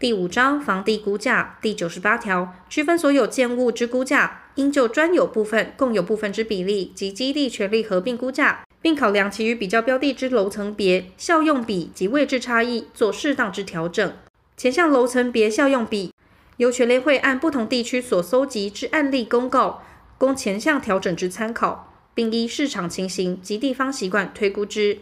第五章房地估价第九十八条，区分所有建物之估价，应就专有部分、共有部分之比例及基地权利合并估价，并考量其与比较标的之楼层别、效用比及位置差异，做适当之调整。前项楼层别效用比，由权联会按不同地区所搜集之案例公告，供前项调整之参考，并依市场情形及地方习惯推估之。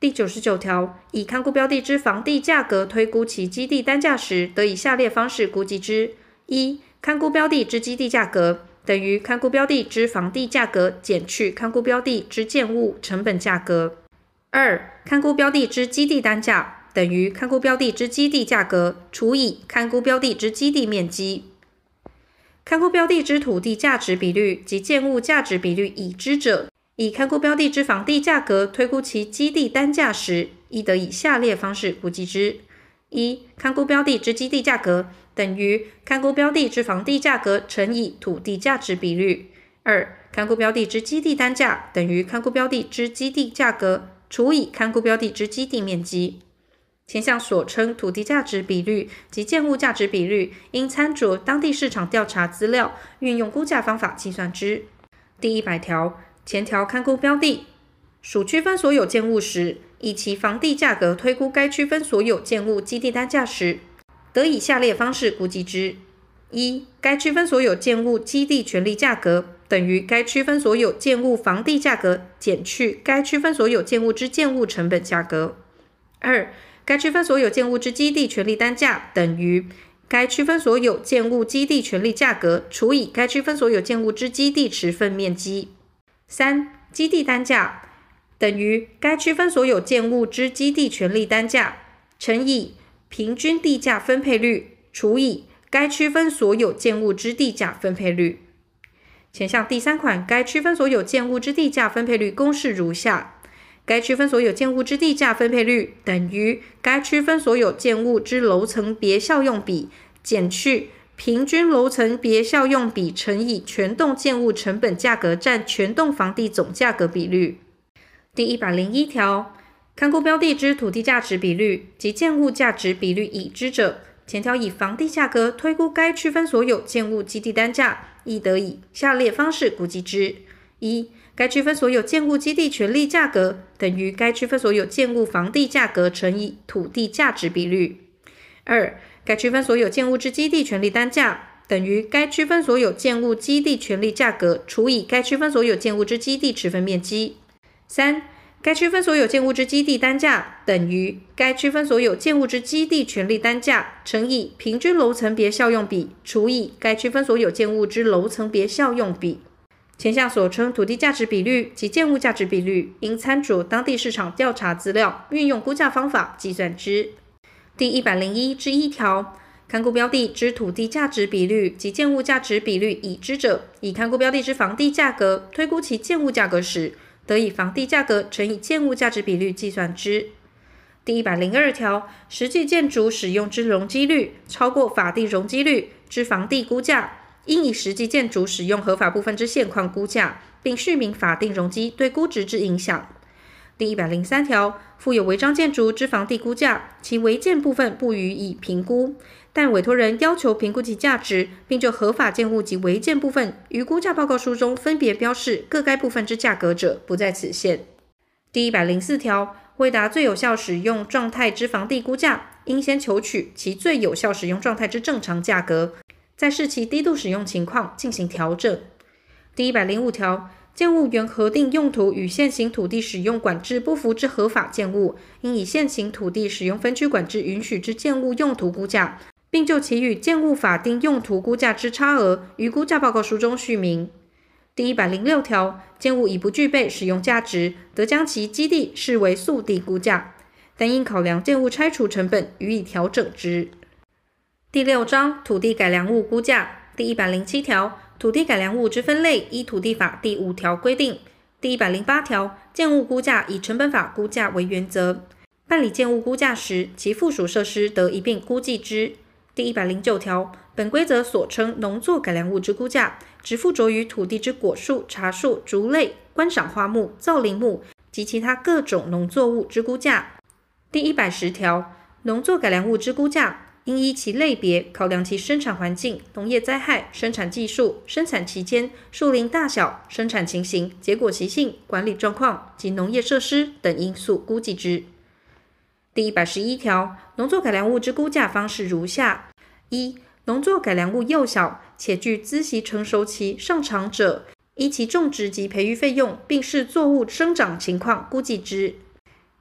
第九十九条，以看估标的之房地价格推估其基地单价时，得以下列方式估计之：一、看估标的之基地价格等于看估标的之房地价格减去看估标的之建物成本价格；二、看估标的之基地单价等于看估标的之基地价格除以看估标的之基地面积。看估标的之土地价值比率及建物价值比率已知者。以看估标的之房地价格推估其基地单价时，亦得以下列方式估计之：一、看估标的之基地价格等于看估标的之房地价格乘以土地价值比率；二、看估标的之基地单价等于看估标的之基地价格除以看估标的之基地面积。前项所称土地价值比率及建物价值比率，应参酌当地市场调查资料，运用估价方法计算之。第一百条。前条勘估标的属区分所有建物时，以其房地价格推估该区分所有建物基地单价时，得以下列方式估计之：一、该区分所有建物基地权利价格等于该区分所有建物房地价格减去该区分所有建物之建物成本价格；二、该区分所有建物之基地权利单价等于该区分所有建物基地权利价格除以该区分所有建物之基地持分面积。三、基地单价等于该区分所有建物之基地权利单价乘以平均地价分配率除以该区分所有建物之地价分配率。前项第三款该区分所有建物之地价分配率公式如下：该区分所有建物之地价分配率等于该区分所有建物之楼层别效用比减去。平均楼层别效用比乘以全栋建物成本价格占全栋房地总价格比率。第一百零一条，勘估标的之土地价值比率及建物价值比率已知者，前条以房地价格推估该区分所有建物基地单价，亦得以下列方式估计之：一、该区分所有建物基地权利价格等于该区分所有建物房地价格乘以土地价值比率；二、该区分所有建物之基地权利单价等于该区分所有建物基地权利价格除以该区分所有建物之基地持分面积。三、该区分所有建物之基地单价等于该区分所有建物之基地权利单价乘以平均楼层别效用比除以该区分所有建物之楼层别效用比。前项所称土地价值比率及建物价值比率，应参酌当地市场调查资料，运用估价方法计算之。第一百零一之一条，看估标的之土地价值比率及建物价值比率已知者，以看估标的之房地价格推估其建物价格时，得以房地价格乘以建物价值比率计算之。第一百零二条，实际建筑使用之容积率超过法定容积率之房地估价，应以实际建筑使用合法部分之现况估价，并叙明法定容积对估值之影响。第一百零三条，附有违章建筑之房地估价，其违建部分不予以评估，但委托人要求评估其价值，并就合法建物及违建部分于估价报告书中分别标示各该部分之价格者，不在此限。第一百零四条，为达最有效使用状态之房地估价，应先求取其最有效使用状态之正常价格，再视其低度使用情况进行调整。第一百零五条。建物原核定用途与现行土地使用管制不符之合法建物，应以现行土地使用分区管制允许之建物用途估价，并就其与建物法定用途估价之差额，于估价报告书中叙明。第一百零六条，建物已不具备使用价值，得将其基地视为素地估价，但应考量建物拆除成本，予以调整之。第六章土地改良物估价第一百零七条。土地改良物之分类，依土地法第五条规定。第一百零八条，建物估价以成本法估价为原则。办理建物估价时，其附属设施得一并估计之。第一百零九条，本规则所称农作改良物之估价，只附着于土地之果树、茶树、竹类、观赏花木、造林木及其他各种农作物之估价。第一百十条，农作改良物之估价，应依其类别考量其生产环境、农业灾害、生产技术、生产期间、树龄大小、生产情形、结果习性、管理状况及农业设施等因素估计之。第一百十一条，农作改良物之估价方式如下：一、农作改良物幼小且具孳息成熟期尚长者，依其种植及培育费用，并视作物生长情况估计之；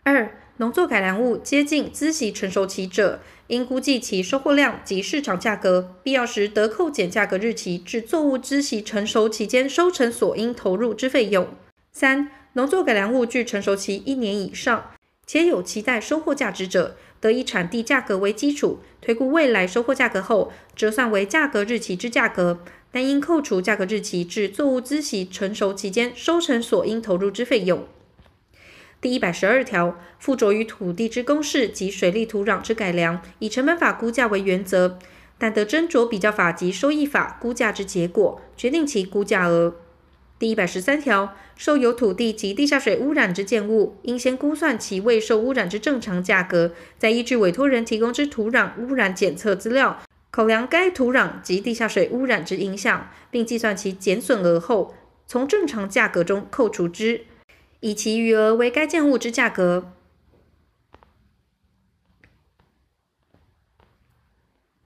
二、农作改良物接近孳息成熟期者，应估计其收获量及市场价格，必要时得扣减价格日期至作物孳息成熟期间收成所应投入之费用。三、农作改良物具成熟期一年以上，且有期待收获价值者，得以产地价格为基础，推估未来收获价格后，折算为价格日期之价格，但应扣除价格日期至作物孳息成熟期间收成所应投入之费用。第一百十二条，附着于土地之公示及水利土壤之改良，以成本法估价为原则，但得斟酌比较法及收益法估价之结果，决定其估价额。第一百十三条，受有土地及地下水污染之建物，应先估算其未受污染之正常价格，再依据委托人提供之土壤污染检测资料，考量该土壤及地下水污染之影响，并计算其减损额后，从正常价格中扣除之。以其余额为该建物之价格。